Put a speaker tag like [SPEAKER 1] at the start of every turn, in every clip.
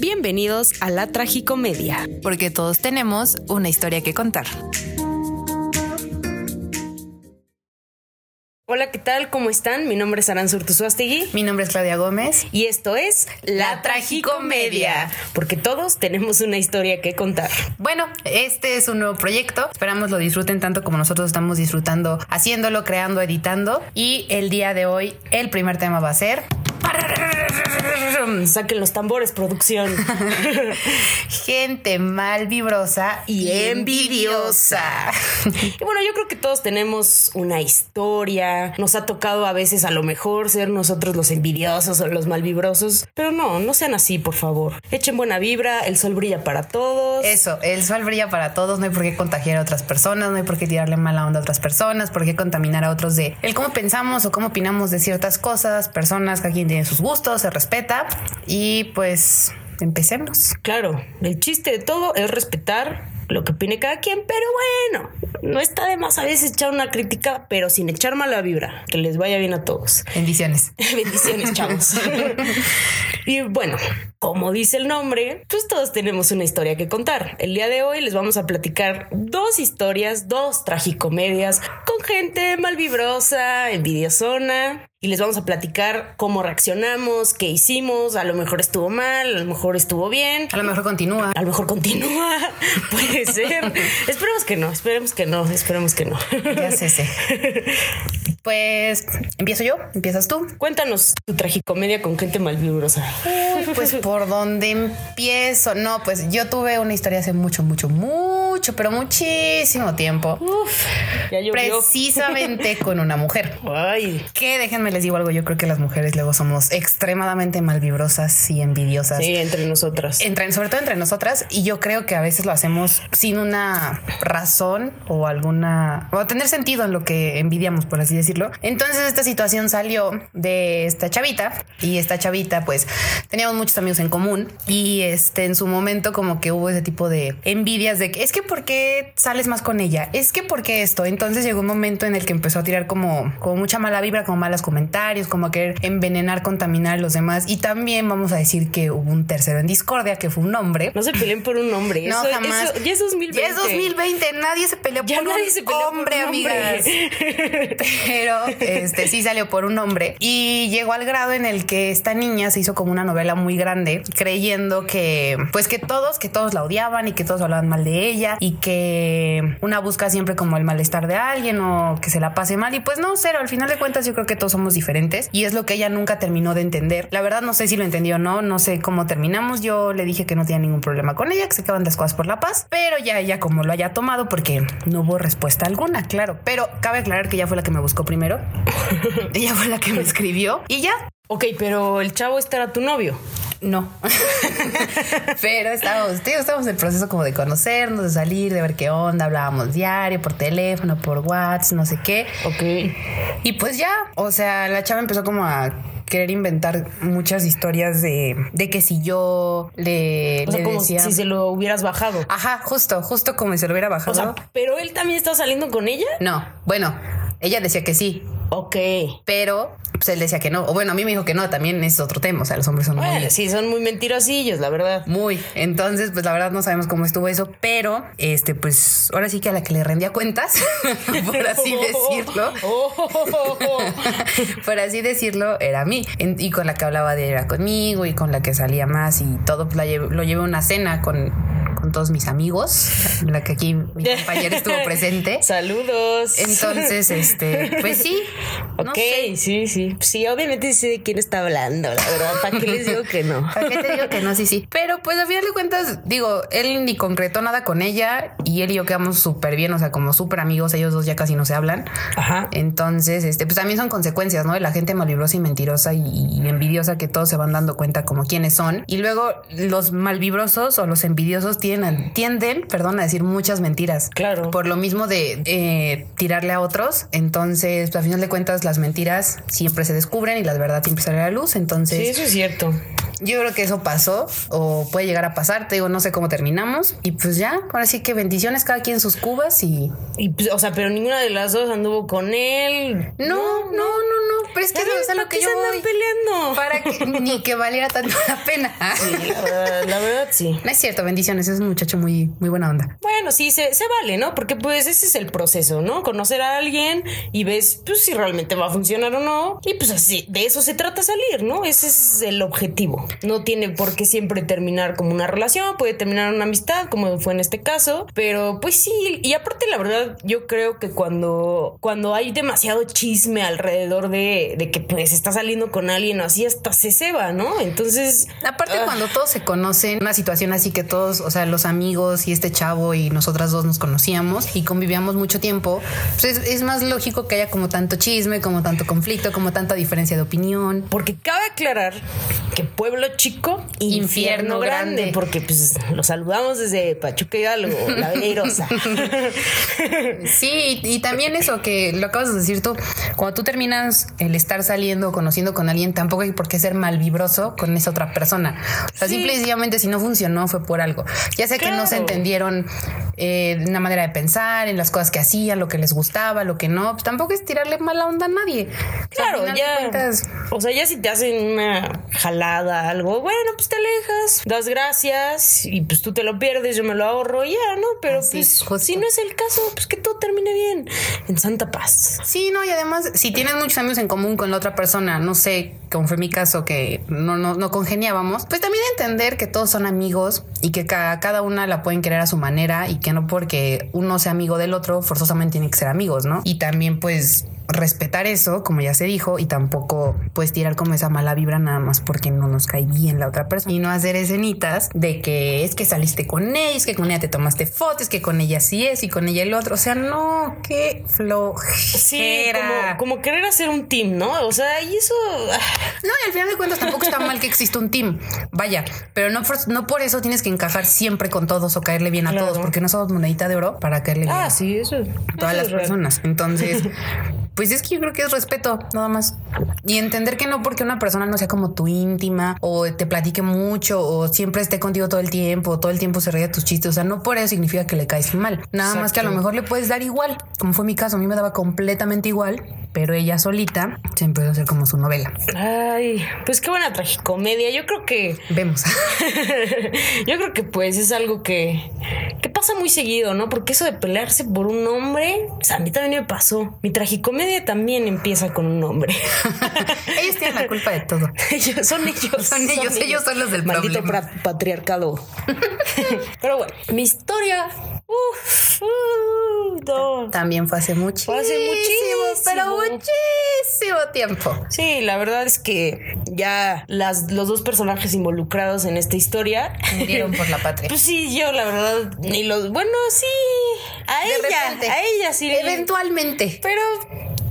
[SPEAKER 1] Bienvenidos a la Tragicomedia.
[SPEAKER 2] Porque todos tenemos una historia que contar.
[SPEAKER 1] Hola, ¿qué tal? ¿Cómo están? Mi nombre es Aranzur Tuzuastegui.
[SPEAKER 2] Mi nombre es Claudia Gómez.
[SPEAKER 1] Y esto es La Tragicomedia. Porque todos tenemos una historia que contar.
[SPEAKER 2] Bueno, este es un nuevo proyecto. Esperamos lo disfruten tanto como nosotros estamos disfrutando haciéndolo, creando, editando. Y el día de hoy, el primer tema va a ser
[SPEAKER 1] Saquen los tambores, producción.
[SPEAKER 2] Gente mal vibrosa y envidiosa.
[SPEAKER 1] y bueno, yo creo que todos tenemos una historia. Nos ha tocado a veces a lo mejor ser nosotros los envidiosos o los mal vibrosos. Pero no, no sean así, por favor. Echen buena vibra, el sol brilla para todos.
[SPEAKER 2] Eso, el sol brilla para todos. No hay por qué contagiar a otras personas, no hay por qué tirarle mala onda a otras personas, por qué contaminar a otros de el cómo pensamos o cómo opinamos de ciertas cosas, personas, cada quien tiene sus gustos, se respeta. Y pues empecemos.
[SPEAKER 1] Claro, el chiste de todo es respetar lo que opine cada quien, pero bueno, no está de más a veces echar una crítica, pero sin echar mala vibra. Que les vaya bien a todos.
[SPEAKER 2] Bendiciones.
[SPEAKER 1] Bendiciones, chavos. y bueno, como dice el nombre, pues todos tenemos una historia que contar. El día de hoy les vamos a platicar dos historias, dos tragicomedias con gente malvibrosa, envidiosona. Y les vamos a platicar cómo reaccionamos, qué hicimos. A lo mejor estuvo mal, a lo mejor estuvo bien.
[SPEAKER 2] A lo mejor continúa.
[SPEAKER 1] A lo mejor continúa. Puede ser. esperemos que no, esperemos que no, esperemos que no.
[SPEAKER 2] Ya sé, sé. Pues empiezo yo, empiezas tú.
[SPEAKER 1] Cuéntanos tu tragicomedia con gente malvibrosa.
[SPEAKER 2] pues por dónde empiezo. No, pues yo tuve una historia hace mucho, mucho, mucho, pero muchísimo tiempo. Uf, ya precisamente con una mujer.
[SPEAKER 1] Ay.
[SPEAKER 2] Que déjenme les digo algo. Yo creo que las mujeres luego somos extremadamente malvibrosas y envidiosas.
[SPEAKER 1] Sí, entre nosotras.
[SPEAKER 2] Entre, sobre todo entre nosotras. Y yo creo que a veces lo hacemos sin una razón o alguna o tener sentido en lo que envidiamos, por así decirlo entonces esta situación salió de esta chavita y esta chavita pues teníamos muchos amigos en común y este en su momento como que hubo ese tipo de envidias de que es que por qué sales más con ella, es que por qué esto. Entonces llegó un momento en el que empezó a tirar como, como mucha mala vibra, como malos comentarios, como a querer envenenar, contaminar a los demás y también vamos a decir que hubo un tercero en discordia que fue un hombre.
[SPEAKER 1] No se peleen por un hombre.
[SPEAKER 2] No, jamás.
[SPEAKER 1] ya es 2020.
[SPEAKER 2] Ya es 2020. Nadie se peleó por un hombre, amigas. pero este sí salió por un hombre. Y llegó al grado en el que esta niña se hizo como una novela muy grande, creyendo que pues que todos, que todos la odiaban y que todos hablaban mal de ella y que una busca siempre como el malestar de alguien o que se la pase mal. Y pues no, cero, al final de cuentas yo creo que todos somos diferentes y es lo que ella nunca terminó de entender. La verdad no sé si lo entendió o no, no sé cómo terminamos, yo le dije que no tenía ningún problema con ella, que se quedaban las cosas por la paz, pero ya ella como lo haya tomado porque no hubo respuesta alguna, claro, pero cabe aclarar que ella fue la que me buscó primero Ella fue la que me escribió y ya.
[SPEAKER 1] Ok, pero el chavo este era tu novio.
[SPEAKER 2] No. Pero estábamos, tío, estábamos en el proceso como de conocernos, de salir, de ver qué onda, hablábamos diario, por teléfono, por WhatsApp, no sé qué.
[SPEAKER 1] Ok.
[SPEAKER 2] Y pues ya, o sea, la chava empezó como a querer inventar muchas historias de, de que si yo le,
[SPEAKER 1] o sea, como si se lo hubieras bajado.
[SPEAKER 2] Ajá, justo, justo como si se lo hubiera bajado. O sea,
[SPEAKER 1] pero él también está saliendo con ella.
[SPEAKER 2] No, bueno, ella decía que sí.
[SPEAKER 1] Ok.
[SPEAKER 2] Pero pues él decía que no. O bueno, a mí me dijo que no, también es otro tema. O sea, los hombres son
[SPEAKER 1] muy. Sí, son muy mentirosillos, la verdad.
[SPEAKER 2] Muy. Entonces, pues la verdad no sabemos cómo estuvo eso, pero este, pues ahora sí que a la que le rendía cuentas, por así decirlo, por así decirlo, era a mí. Y con la que hablaba de era conmigo y con la que salía más y todo, pues, lo llevé a una cena con con todos mis amigos, la que aquí mi compañero estuvo presente.
[SPEAKER 1] Saludos.
[SPEAKER 2] Entonces, este, pues sí.
[SPEAKER 1] Ok, sí, sí. Sí, obviamente sé de quién está hablando, la verdad. ¿Para qué les digo que no?
[SPEAKER 2] ¿Para qué te digo que no? Sí, sí. Pero pues a final de cuentas, digo, él ni concretó nada con ella y él y yo quedamos súper bien, o sea, como súper amigos, ellos dos ya casi no se hablan.
[SPEAKER 1] Ajá.
[SPEAKER 2] Entonces, este, pues también son consecuencias, ¿no? De la gente malvibrosa y mentirosa y, envidiosa que todos se van dando cuenta como quiénes son. Y luego los malvibrosos o los envidiosos tienen tienden, perdón, a decir muchas mentiras.
[SPEAKER 1] Claro.
[SPEAKER 2] Por lo mismo de eh, tirarle a otros. Entonces, a final de cuentas, las mentiras siempre se descubren y la verdad siempre sale a la luz. Entonces.
[SPEAKER 1] Sí, eso es cierto.
[SPEAKER 2] Yo creo que eso pasó o puede llegar a pasar. Te digo, no sé cómo terminamos. Y pues ya, ahora sí que bendiciones cada quien sus cubas y.
[SPEAKER 1] y pues, o sea, pero ninguna de las dos anduvo con él.
[SPEAKER 2] No, no, no, no. Pero es que es lo que yo voy.
[SPEAKER 1] peleando.
[SPEAKER 2] Para que ni que valiera tanto la pena.
[SPEAKER 1] Sí, la verdad, sí.
[SPEAKER 2] No es cierto, bendiciones. Es un muchacho muy, muy buena onda.
[SPEAKER 1] Bueno, sí, se, se vale, ¿no? Porque pues ese es el proceso, ¿no? Conocer a alguien y ves pues si realmente va a funcionar o no. Y pues así, de eso se trata salir, ¿no? Ese es el objetivo. No tiene por qué siempre terminar como una relación, puede terminar una amistad, como fue en este caso. Pero pues sí, y aparte la verdad, yo creo que cuando, cuando hay demasiado chisme alrededor de, de que pues está saliendo con alguien o así, hasta se ceba, ¿no? Entonces...
[SPEAKER 2] Aparte ah. cuando todos se conocen, una situación así que todos, o sea, los amigos y este chavo y nosotras dos nos conocíamos y convivíamos mucho tiempo, pues es, más lógico que haya como tanto chisme, como tanto conflicto, como tanta diferencia de opinión.
[SPEAKER 1] Porque cabe aclarar que pueblo chico, infierno, grande, porque pues lo saludamos desde Pachuca Hidalgo, la Bella
[SPEAKER 2] Sí, y también eso que lo acabas de decir tú, cuando tú terminas el estar saliendo o conociendo con alguien, tampoco hay por qué ser malvibroso con esa otra persona. O sea, simple y sencillamente si no funcionó fue por algo. Ya sé que no se entendieron eh, una manera de pensar, en las cosas que hacían, lo que les gustaba, lo que no, pues tampoco es tirarle mala onda a nadie.
[SPEAKER 1] Claro, ya. O sea, ya si te hacen una jalada, algo, bueno, pues te alejas, das gracias y pues tú te lo pierdes, yo me lo ahorro ya, ¿no? Pero pues si no es el caso, pues que todo termine bien, en santa paz.
[SPEAKER 2] Sí, no, y además, si tienes muchos amigos en común con la otra persona, no sé, como fue mi caso, que no, no, no congeniábamos, pues también entender que todos son amigos y que cada, cada una la pueden querer a su manera y que no porque uno sea amigo del otro, forzosamente tiene que ser amigos, ¿no? Y también pues respetar eso, como ya se dijo, y tampoco pues tirar como esa mala vibra nada más porque no nos cae bien la otra persona. Y no hacer escenitas de que es que saliste con ella, es que con ella te tomaste fotos, que con ella sí es y con ella el otro. O sea, no, qué flojera.
[SPEAKER 1] Sí, como, querer hacer un team, ¿no? O sea, y eso...
[SPEAKER 2] Ah. No, y al final de cuentas tampoco está mal que exista un team. Vaya, pero no por, no por eso tienes que encajar siempre con todos o caerle bien a todos, porque no somos monedita de oro para caerle bien.
[SPEAKER 1] Ah, sí, eso.
[SPEAKER 2] A todas las personas. Entonces... Pues es que yo creo que es respeto, nada más. Y entender que no porque una persona no sea como tu íntima o te platique mucho o siempre esté contigo todo el tiempo, o todo el tiempo se ríe de tus chistes. O sea, no por eso significa que le caes mal. Nada más que a lo mejor le puedes dar igual, como fue mi caso. A mí me daba completamente igual, pero ella solita se empezó a hacer como su novela.
[SPEAKER 1] Ay, pues qué buena tragicomedia. Yo creo que.
[SPEAKER 2] Vemos.
[SPEAKER 1] yo creo que pues es algo que, que pasa muy seguido, ¿no? Porque eso de pelearse por un hombre, o sea, a mí también me pasó. Mi tragicomedia también empieza con un nombre.
[SPEAKER 2] ellos tienen la culpa de todo.
[SPEAKER 1] son ellos.
[SPEAKER 2] Son ellos, ellos, son los del
[SPEAKER 1] maldito patriarcado. Pero bueno, mi historia.
[SPEAKER 2] También fue hace muchísimo.
[SPEAKER 1] Fue hace muchísimo,
[SPEAKER 2] pero muchísimo tiempo.
[SPEAKER 1] Sí, la verdad es que ya las, los dos personajes involucrados en esta historia
[SPEAKER 2] murieron por la patria.
[SPEAKER 1] Pues sí, yo la verdad, ni los. Bueno, sí. A ella, a ella sí.
[SPEAKER 2] Eventualmente.
[SPEAKER 1] Pero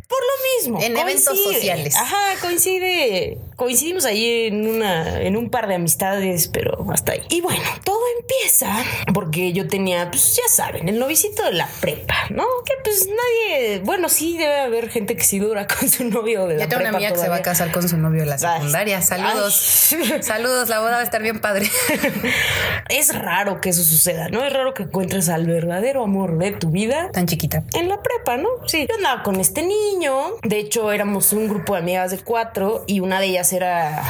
[SPEAKER 1] por lo mismo.
[SPEAKER 2] En eventos sociales.
[SPEAKER 1] Ajá, coincide. Coincidimos ahí en una, en un par de amistades, pero hasta ahí. Y bueno, todo empieza porque yo tenía, pues ya saben, el novicito de la prepa, ¿no? Que pues nadie, bueno, sí debe haber gente que sí dura con su novio de la prepa.
[SPEAKER 2] Yo tengo una amiga que se va a casar con su novio de la secundaria. Saludos. Saludos, la boda va a estar bien padre.
[SPEAKER 1] es raro que eso suceda, ¿no? Es raro que encuentres al verdadero amor de tu vida.
[SPEAKER 2] Tan chiquita.
[SPEAKER 1] En la prepa, ¿no? Sí. Yo andaba con este niño de hecho, éramos un grupo de amigas de cuatro y una de ellas era,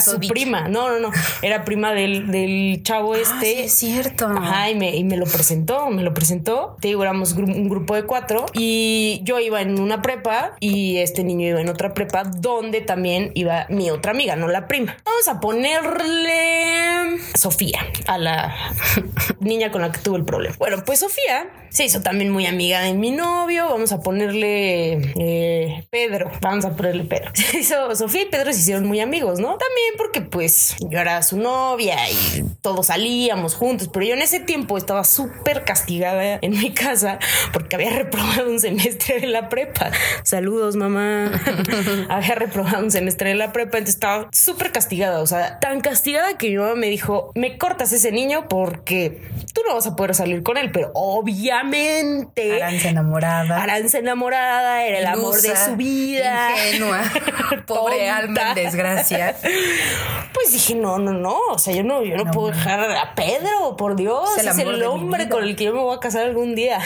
[SPEAKER 1] su prima. No, no, no. Era prima del, chavo ah, este.
[SPEAKER 2] es cierto.
[SPEAKER 1] Ajá, y me, y me, lo presentó, me lo presentó. Te digo, éramos un grupo de cuatro y yo iba en una prepa y este niño iba en otra prepa donde también iba mi otra amiga, no la prima. Vamos a ponerle Sofía a la niña con la que tuve el problema. Bueno, pues Sofía se hizo también muy amiga de mi novio. Vamos a ponerle eh, Pedro. Vamos a ponerle Pedro. Se hizo, Sofía y Pedro se hicieron muy amigos, ¿no? También porque pues yo era su novia y todos salíamos juntos, pero yo en ese tiempo estaba súper castigada en mi casa porque había reprobado un semestre de la prepa. Saludos, mamá. había reprobado un semestre de la prepa, entonces estaba súper castigada, o sea, tan castigada que mi mamá me dijo, me cortas ese niño porque tú no vas a poder salir con él, pero obviamente...
[SPEAKER 2] Aranza enamorada.
[SPEAKER 1] Aranza enamorada, era el amor de su vida.
[SPEAKER 2] Ingenua. Pobre alma desgracia.
[SPEAKER 1] Pues dije, no, no, no, o sea, yo no, yo no, puedo dejar a Pedro, por Dios, es el, hombre con el que yo me voy a casar algún día.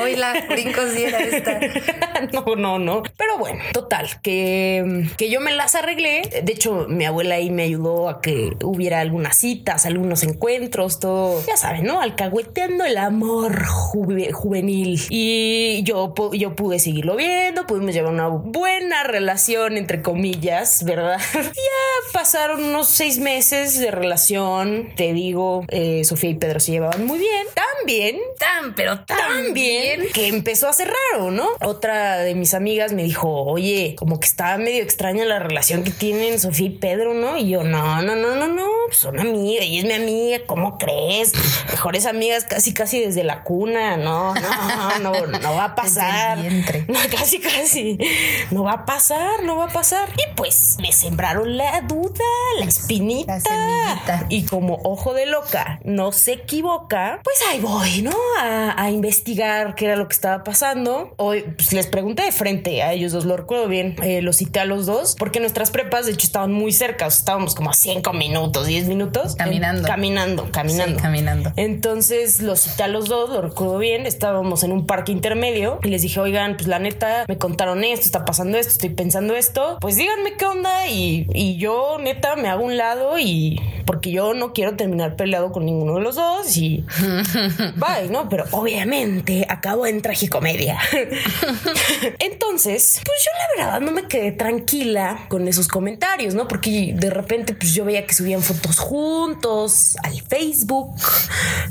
[SPEAKER 2] Hoy la brincos esta.
[SPEAKER 1] no, no, no. Pero bueno, total, que, que yo me las arreglé. De hecho, mi abuela ahí me ayudó a que hubiera algunas citas, algunos encuentros, todo. Ya saben, ¿no? Alcahueteando el amor juvenil. Y yo, yo pude seguirlo viendo, pudimos llevar una buena relación, entre comillas, ¿verdad? ya pasaron unos seis meses de relación. Te digo, eh, Sofía y Pedro se llevaban muy bien. También,
[SPEAKER 2] tan, pero tan bien
[SPEAKER 1] que empezó a ser raro, ¿no? Otra de mis amigas me dijo, oye, como que estaba medio extraña la relación que tienen Sofía y Pedro, ¿no? Y yo, no, no, no, no, no, pues son amigas, y es mi amiga, ¿cómo crees? Mejores amigas casi, casi desde la cuna, no, no, no, no va a pasar. No, casi, casi. No va a pasar, no va a pasar. Y pues me sembraron la duda, la espinita. y como ojo de loca no se equivoca, pues ahí voy, ¿no? A, a investigar qué era lo que estaba pasando. Hoy pues, les pregunté de frente a ellos dos, lo recuerdo bien, eh, los cité a los dos, porque nuestras prepas de hecho estaban muy cerca, estábamos como a 5 minutos, 10 minutos.
[SPEAKER 2] Caminando.
[SPEAKER 1] caminando, caminando.
[SPEAKER 2] caminando.
[SPEAKER 1] Entonces los cité a los dos, lo recuerdo bien, estábamos en un parque intermedio y les dije, oigan, pues la neta, me contaron esto, está pasando esto, estoy pensando esto, pues díganme qué onda y, y yo neta me hago un lado y porque yo no quiero terminar peleado con ninguno de los dos y bye, ¿no? Pero obviamente acabo en tragicomedia. Entonces, pues yo la verdad no me quedé tranquila con esos comentarios, ¿no? Porque de repente pues yo veía que subían fotos juntos al Facebook,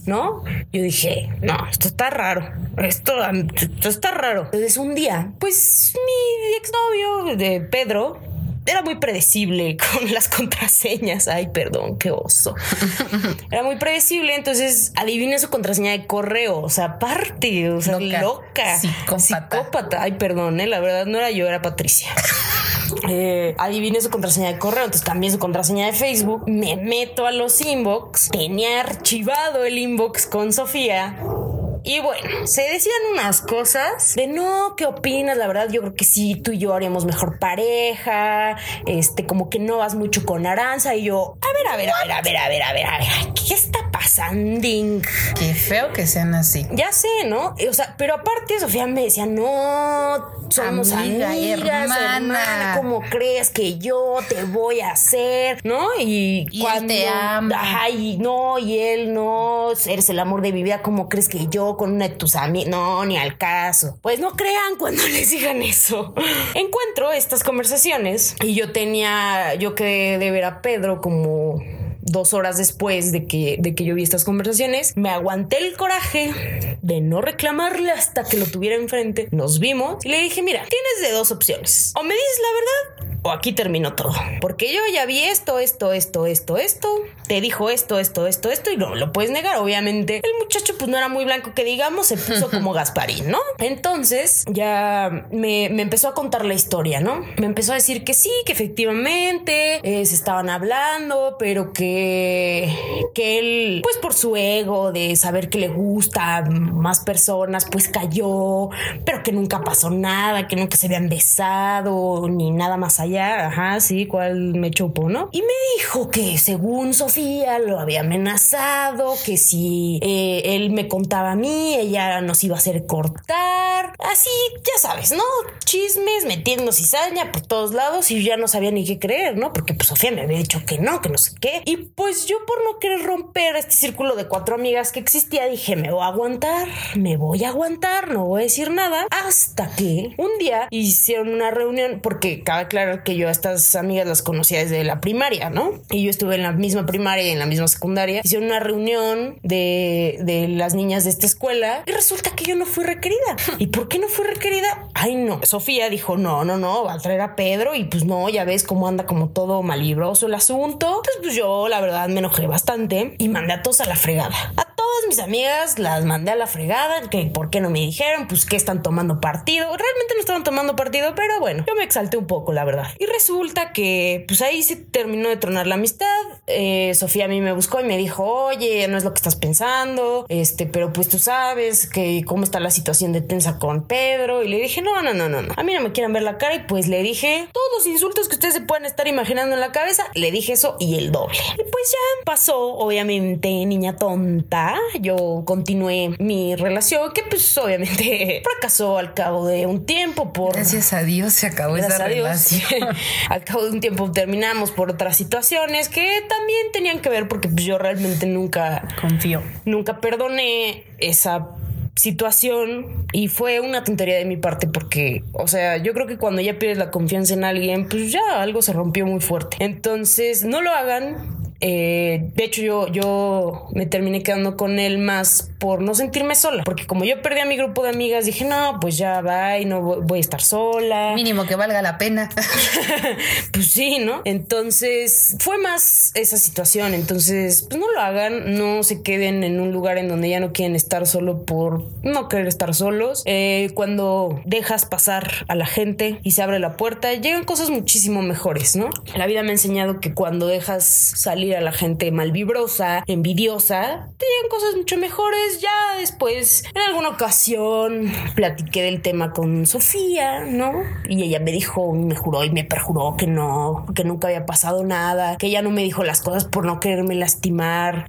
[SPEAKER 1] ¿no? Yo dije, no, esto está raro, esto, esto está raro. Entonces un día, pues mi exnovio de Pedro, era muy predecible con las contraseñas. Ay, perdón, qué oso. Era muy predecible, entonces adiviné su contraseña de correo. O sea, aparte, o sea, loca. Psicópata. Ay, perdón, ¿eh? la verdad no era yo, era Patricia. Eh, adiviné su contraseña de correo, entonces cambié su contraseña de Facebook, me meto a los inbox, tenía archivado el inbox con Sofía y bueno, se decían unas cosas de no, ¿qué opinas? La verdad, yo creo que sí, tú y yo haríamos mejor pareja. Este, como que no vas mucho con Aranza. Y yo, a ver, a ver, a ver, a ver, a ver, a ver, a ver, ¿qué está pasando?
[SPEAKER 2] Qué feo que sean así.
[SPEAKER 1] Ya sé, ¿no? O sea, pero aparte, Sofía me decía, no, somos amigas, hermana. ¿Cómo crees que yo te voy a hacer? ¿No?
[SPEAKER 2] Y, cuando te ama.
[SPEAKER 1] Ay, no, y él no, eres el amor de mi vida, ¿cómo crees que yo con una de tus amigas. No, ni al caso. Pues no crean cuando les digan eso. Encuentro estas conversaciones y yo tenía, yo quedé de ver a Pedro como dos horas después de que, de que yo vi estas conversaciones, me aguanté el coraje de no reclamarle hasta que lo tuviera enfrente. Nos vimos y le dije, mira, tienes de dos opciones. O me dices la verdad o aquí terminó todo. Porque yo ya vi esto, esto, esto, esto, esto, te dijo esto, esto, esto, esto, y no lo puedes negar. Obviamente, el muchacho, pues no era muy blanco que digamos, se puso como Gasparín, ¿no? Entonces ya me, empezó a contar la historia, ¿no? Me empezó a decir que sí, que efectivamente eh, se estaban hablando, pero que, que él, pues por su ego de saber que le gusta más personas, pues cayó, pero que nunca pasó nada, que nunca se habían besado ni nada más allá ajá, sí, cuál me chupó, ¿no? Y me dijo que según Sofía lo había amenazado, que si eh, él me contaba a mí, ella nos iba a hacer cortar, así, ya sabes, ¿no? Chismes, metiendo cizaña por todos lados y ya no sabía ni qué creer, ¿no? Porque pues Sofía me había dicho que no, que no sé qué. Y pues yo por no querer romper este círculo de cuatro amigas que existía, dije, me voy a aguantar, me voy a aguantar, no voy a decir nada, hasta que un día hicieron una reunión, porque cabe aclarar que yo a estas amigas las conocía desde la primaria, ¿no? Y yo estuve en la misma primaria y en la misma secundaria. Hicieron una reunión de, de las niñas de esta escuela y resulta que yo no fui requerida. ¿Y por qué no fui requerida? Ay, no. Sofía dijo, no, no, no, va a traer a Pedro y pues no, ya ves cómo anda como todo malibroso el asunto. Entonces, pues yo la verdad me enojé bastante y mandé a todos a la fregada. Todas mis amigas las mandé a la fregada, que por qué no me dijeron, pues que están tomando partido. Realmente no estaban tomando partido, pero bueno, yo me exalté un poco, la verdad. Y resulta que pues ahí se terminó de tronar la amistad. Eh, Sofía a mí me buscó y me dijo, oye, no es lo que estás pensando, este, pero pues tú sabes que cómo está la situación de tensa con Pedro. Y le dije, no, no, no, no, no. A mí no me quieren ver la cara y pues le dije todos los insultos que ustedes se puedan estar imaginando en la cabeza. Le dije eso y el doble. Y pues ya pasó, obviamente, niña tonta. Yo continué mi relación que pues obviamente fracasó al cabo de un tiempo por...
[SPEAKER 2] Gracias a Dios se acabó esa relación.
[SPEAKER 1] al cabo de un tiempo terminamos por otras situaciones que también tenían que ver porque pues, yo realmente nunca...
[SPEAKER 2] Confío.
[SPEAKER 1] Nunca perdoné esa situación y fue una tontería de mi parte porque, o sea, yo creo que cuando ya pierdes la confianza en alguien, pues ya algo se rompió muy fuerte. Entonces, no lo hagan, eh, de hecho, yo, yo me terminé quedando con él más por no sentirme sola, porque como yo perdí a mi grupo de amigas, dije, no, pues ya va y no voy a estar sola.
[SPEAKER 2] Mínimo que valga la pena.
[SPEAKER 1] pues sí, ¿no? Entonces, fue más esa situación. Entonces, pues no lo hagan, no se queden en un lugar en donde ya no quieren estar solo por no querer estar solos. Eh, cuando dejas pasar a la gente y se abre la puerta, llegan cosas muchísimo mejores, ¿no? La vida me ha enseñado que cuando dejas salir a la gente malvibrosa, envidiosa, tenían cosas mucho mejores. Ya después, en alguna ocasión, platiqué del tema con Sofía, ¿no? Y ella me dijo, me juró y me perjuró que no, que nunca había pasado nada, que ella no me dijo las cosas por no quererme lastimar.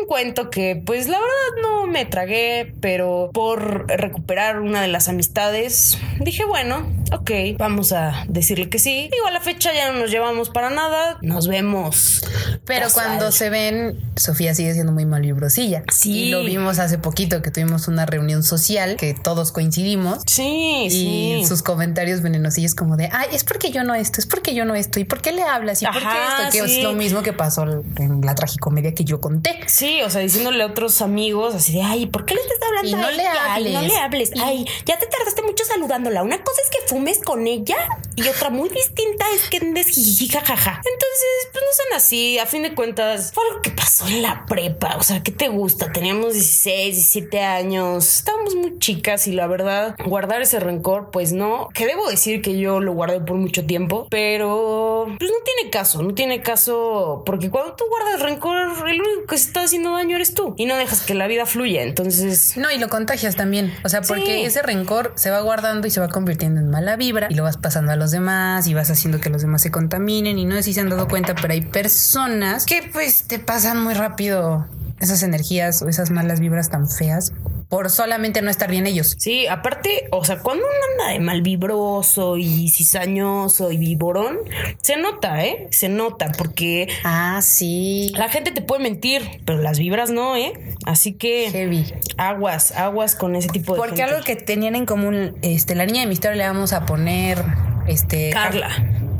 [SPEAKER 1] Un cuento que, pues, la verdad no me tragué, pero por recuperar una de las amistades, dije, bueno, ok, vamos a decirle que sí. Digo, a la fecha ya no nos llevamos para nada. Nos vemos
[SPEAKER 2] pero cuando se ven, Sofía sigue siendo muy malvibrosilla. Sí. Y lo vimos hace poquito que tuvimos una reunión social que todos coincidimos.
[SPEAKER 1] Sí,
[SPEAKER 2] y sus comentarios venenosillos como de, ay, es porque yo no esto, es porque yo no esto, ¿y por qué le hablas? ¿Y por qué esto? Que es lo mismo que pasó en la tragicomedia que yo conté.
[SPEAKER 1] Sí, o sea, diciéndole a otros amigos así de, ay, ¿por qué le estás hablando
[SPEAKER 2] y no Le hables.
[SPEAKER 1] no le hables. Ay, ya te tardaste mucho saludándola. Una cosa es que fumes con ella y otra muy distinta es que andes jajaja. Entonces, pues no son así a fin de cuentas, fue algo que pasó en la prepa. O sea, ¿qué te gusta? Teníamos 16, 17 años, estábamos muy chicas y la verdad, guardar ese rencor, pues no. Que debo decir que yo lo guardé por mucho tiempo, pero pues no tiene caso, no tiene caso, porque cuando tú guardas rencor, el único que se haciendo daño eres tú y no dejas que la vida fluya. Entonces,
[SPEAKER 2] no, y lo contagias también. O sea, porque ese rencor se va guardando y se va convirtiendo en mala vibra y lo vas pasando a los demás y vas haciendo que los demás se contaminen y no sé si se han dado cuenta, pero hay personas que pues te pasan muy rápido esas energías o esas malas vibras tan feas por solamente no estar bien ellos.
[SPEAKER 1] Sí, aparte, o sea, cuando uno anda de mal vibroso y cizañoso y viborón, se nota, ¿eh? Se nota porque...
[SPEAKER 2] Ah, sí.
[SPEAKER 1] La gente te puede mentir, pero las vibras no, ¿eh? Así que...
[SPEAKER 2] Heavy.
[SPEAKER 1] Aguas, aguas con ese tipo de
[SPEAKER 2] Porque algo que tenían en común, este, la niña de mi historia le vamos a poner, este...
[SPEAKER 1] Carla.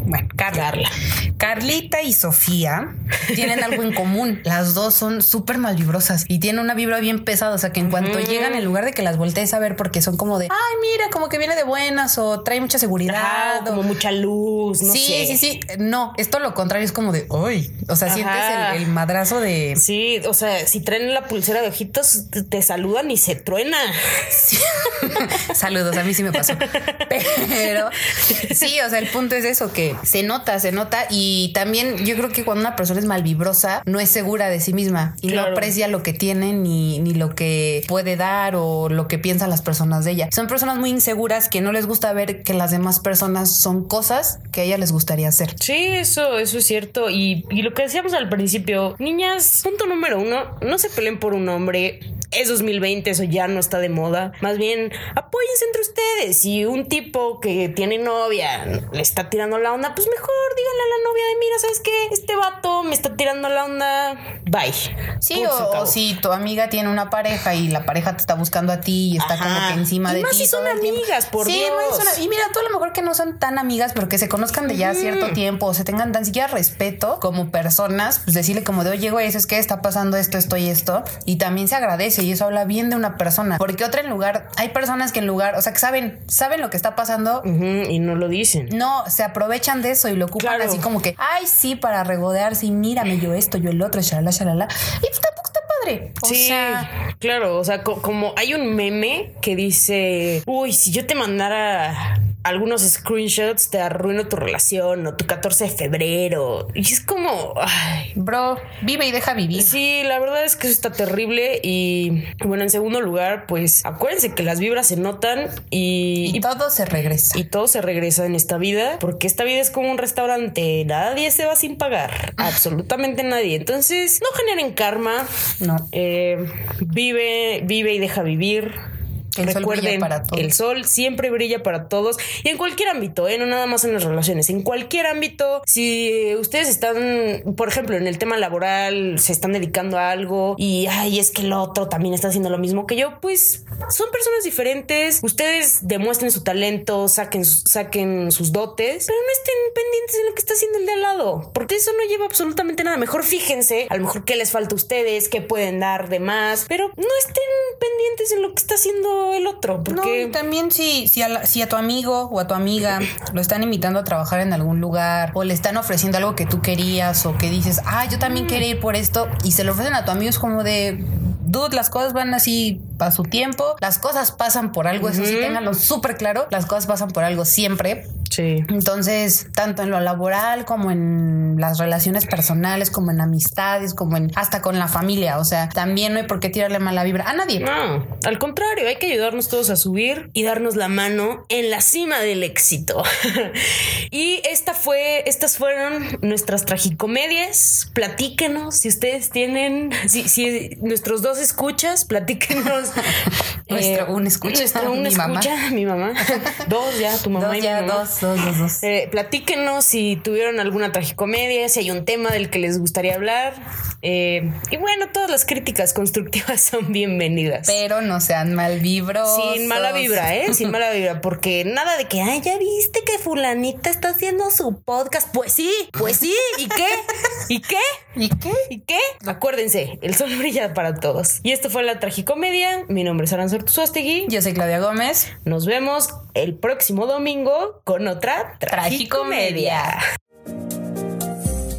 [SPEAKER 2] Bueno, Carla. Carlita y Sofía tienen algo en común. Las dos son súper malvibrosas y tienen una vibra bien pesada. O sea, que en cuanto llegan, en lugar de que las voltees a ver porque son como de, ay, mira, como que viene de buenas o trae mucha seguridad.
[SPEAKER 1] o como mucha luz. No
[SPEAKER 2] sí, sí, sí. No, esto lo contrario es como de, uy. O sea, sientes el, madrazo de.
[SPEAKER 1] Sí, o sea, si traen la pulsera de ojitos, te saludan y se truena.
[SPEAKER 2] Saludos, a mí sí me pasó. Pero sí, o sea, el punto es eso, que se nota, se nota. Y también yo creo que cuando una persona es malvibrosa, no es segura de sí misma y no aprecia lo que tiene ni, ni lo que puede dar o lo que piensan las personas de ella. Son personas muy inseguras que no les gusta ver que las demás personas son cosas que a ellas les gustaría hacer.
[SPEAKER 1] Sí, eso, eso es cierto. Y, y lo que decíamos al principio, niñas, punto número uno, no se peleen por un hombre es 2020, eso ya no está de moda. Más bien, apóyense entre ustedes. Si un tipo que tiene novia le está tirando la onda, pues mejor díganle a la novia de, mira, ¿sabes qué? Este vato me está tirando la onda, bye.
[SPEAKER 2] Sí, o, si tu amiga tiene una pareja y la pareja te está buscando a ti y está como que encima de
[SPEAKER 1] más
[SPEAKER 2] ti.
[SPEAKER 1] Si son amigas, por sí, Dios.
[SPEAKER 2] Y mira, tú a lo mejor que no son tan amigas, pero que se conozcan de ya cierto tiempo o se tengan tan siquiera respeto como personas, pues decirle como de, oye, güey, es que está pasando esto, esto y esto. Y también se agradece y eso habla bien de una persona. Porque otra en lugar, hay personas que en lugar, o sea, que saben, saben lo que está pasando
[SPEAKER 1] y no lo dicen.
[SPEAKER 2] No, se aprovechan de eso y lo ocupan así como que, ay, sí, para regodearse y mírame yo esto, yo el otro, shalala, shalala. Y pues tampoco está padre.
[SPEAKER 1] sí, claro. O sea, como hay un meme que dice, uy, si yo te mandara algunos screenshots te arruino tu relación o tu 14 de febrero. Y es como, ay,
[SPEAKER 2] bro, vive y deja vivir.
[SPEAKER 1] Sí, la verdad es que eso está terrible. Y bueno, en segundo lugar, pues acuérdense que las vibras se notan y,
[SPEAKER 2] y todo se regresa.
[SPEAKER 1] Y todo se regresa en esta vida, porque esta vida es como un restaurante. Nadie se va sin pagar. Absolutamente nadie. Entonces, no generen karma.
[SPEAKER 2] No.
[SPEAKER 1] Eh, vive, vive y deja vivir
[SPEAKER 2] el Recuerden, sol para todos.
[SPEAKER 1] el sol siempre brilla para todos y en cualquier ámbito, ¿eh? no nada más en las relaciones, en cualquier ámbito. Si ustedes están, por ejemplo, en el tema laboral, se están dedicando a algo y ay, es que el otro también está haciendo lo mismo que yo, pues son personas diferentes. Ustedes demuestren su talento, saquen, saquen sus dotes, pero no estén pendientes de lo que está haciendo el de al lado, porque eso no lleva absolutamente nada. Mejor fíjense, a lo mejor qué les falta a ustedes, qué pueden dar de más, pero no estén pendientes en lo que está haciendo el otro. Porque...
[SPEAKER 2] No, también si, si, a si a tu amigo o a tu amiga lo están invitando a trabajar en algún lugar o le están ofreciendo algo que tú querías o que dices, ah, yo también quería ir por esto y se lo ofrecen a tu amigo es como de, dude, las cosas van así a su tiempo, las cosas pasan por algo, eso sí, ténganlo súper claro, las cosas pasan por algo siempre.
[SPEAKER 1] Sí.
[SPEAKER 2] Entonces, tanto en lo laboral como en las relaciones personales, como en amistades, como en hasta con la familia, o sea, también no hay por qué tirarle mala vibra a nadie.
[SPEAKER 1] No, al contrario, hay que ayudarnos todos a subir y darnos la mano en la cima del éxito. y esta fue, estas fueron nuestras tragicomedias. Platíquenos si ustedes tienen, si, si nuestros dos escuchas, platíquenos.
[SPEAKER 2] nuestro un escucha.
[SPEAKER 1] Nuestro un escucha, mi mamá. dos ya, tu mamá y mi mamá.
[SPEAKER 2] Dos, dos, dos, dos.
[SPEAKER 1] Eh, platíquenos si tuvieron alguna tragicomedia, si hay un tema del que les gustaría hablar. Eh, y bueno, todas las críticas constructivas son bienvenidas.
[SPEAKER 2] Pero no sean mal vibros.
[SPEAKER 1] Sin mala vibra, ¿eh? Sin mala vibra, porque nada de que, ay, ya viste que fulanita está haciendo su podcast. Pues sí, pues sí. ¿Y qué? ¿Y qué?
[SPEAKER 2] ¿Y qué?
[SPEAKER 1] ¿Y qué? Acuérdense, el sol brilla para todos. Y esto fue la tragicomedia. Mi nombre es Aranzor Tuzuastegui.
[SPEAKER 2] Yo soy Claudia Gómez.
[SPEAKER 1] Nos vemos el próximo domingo con otra tragicomedia.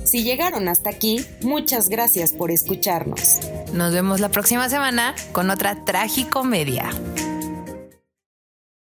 [SPEAKER 1] Si llegaron hasta aquí, muchas gracias por escucharnos.
[SPEAKER 2] Nos vemos la próxima semana con otra tragicomedia.